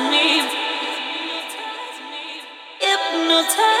hypnotize me. Hypnotize.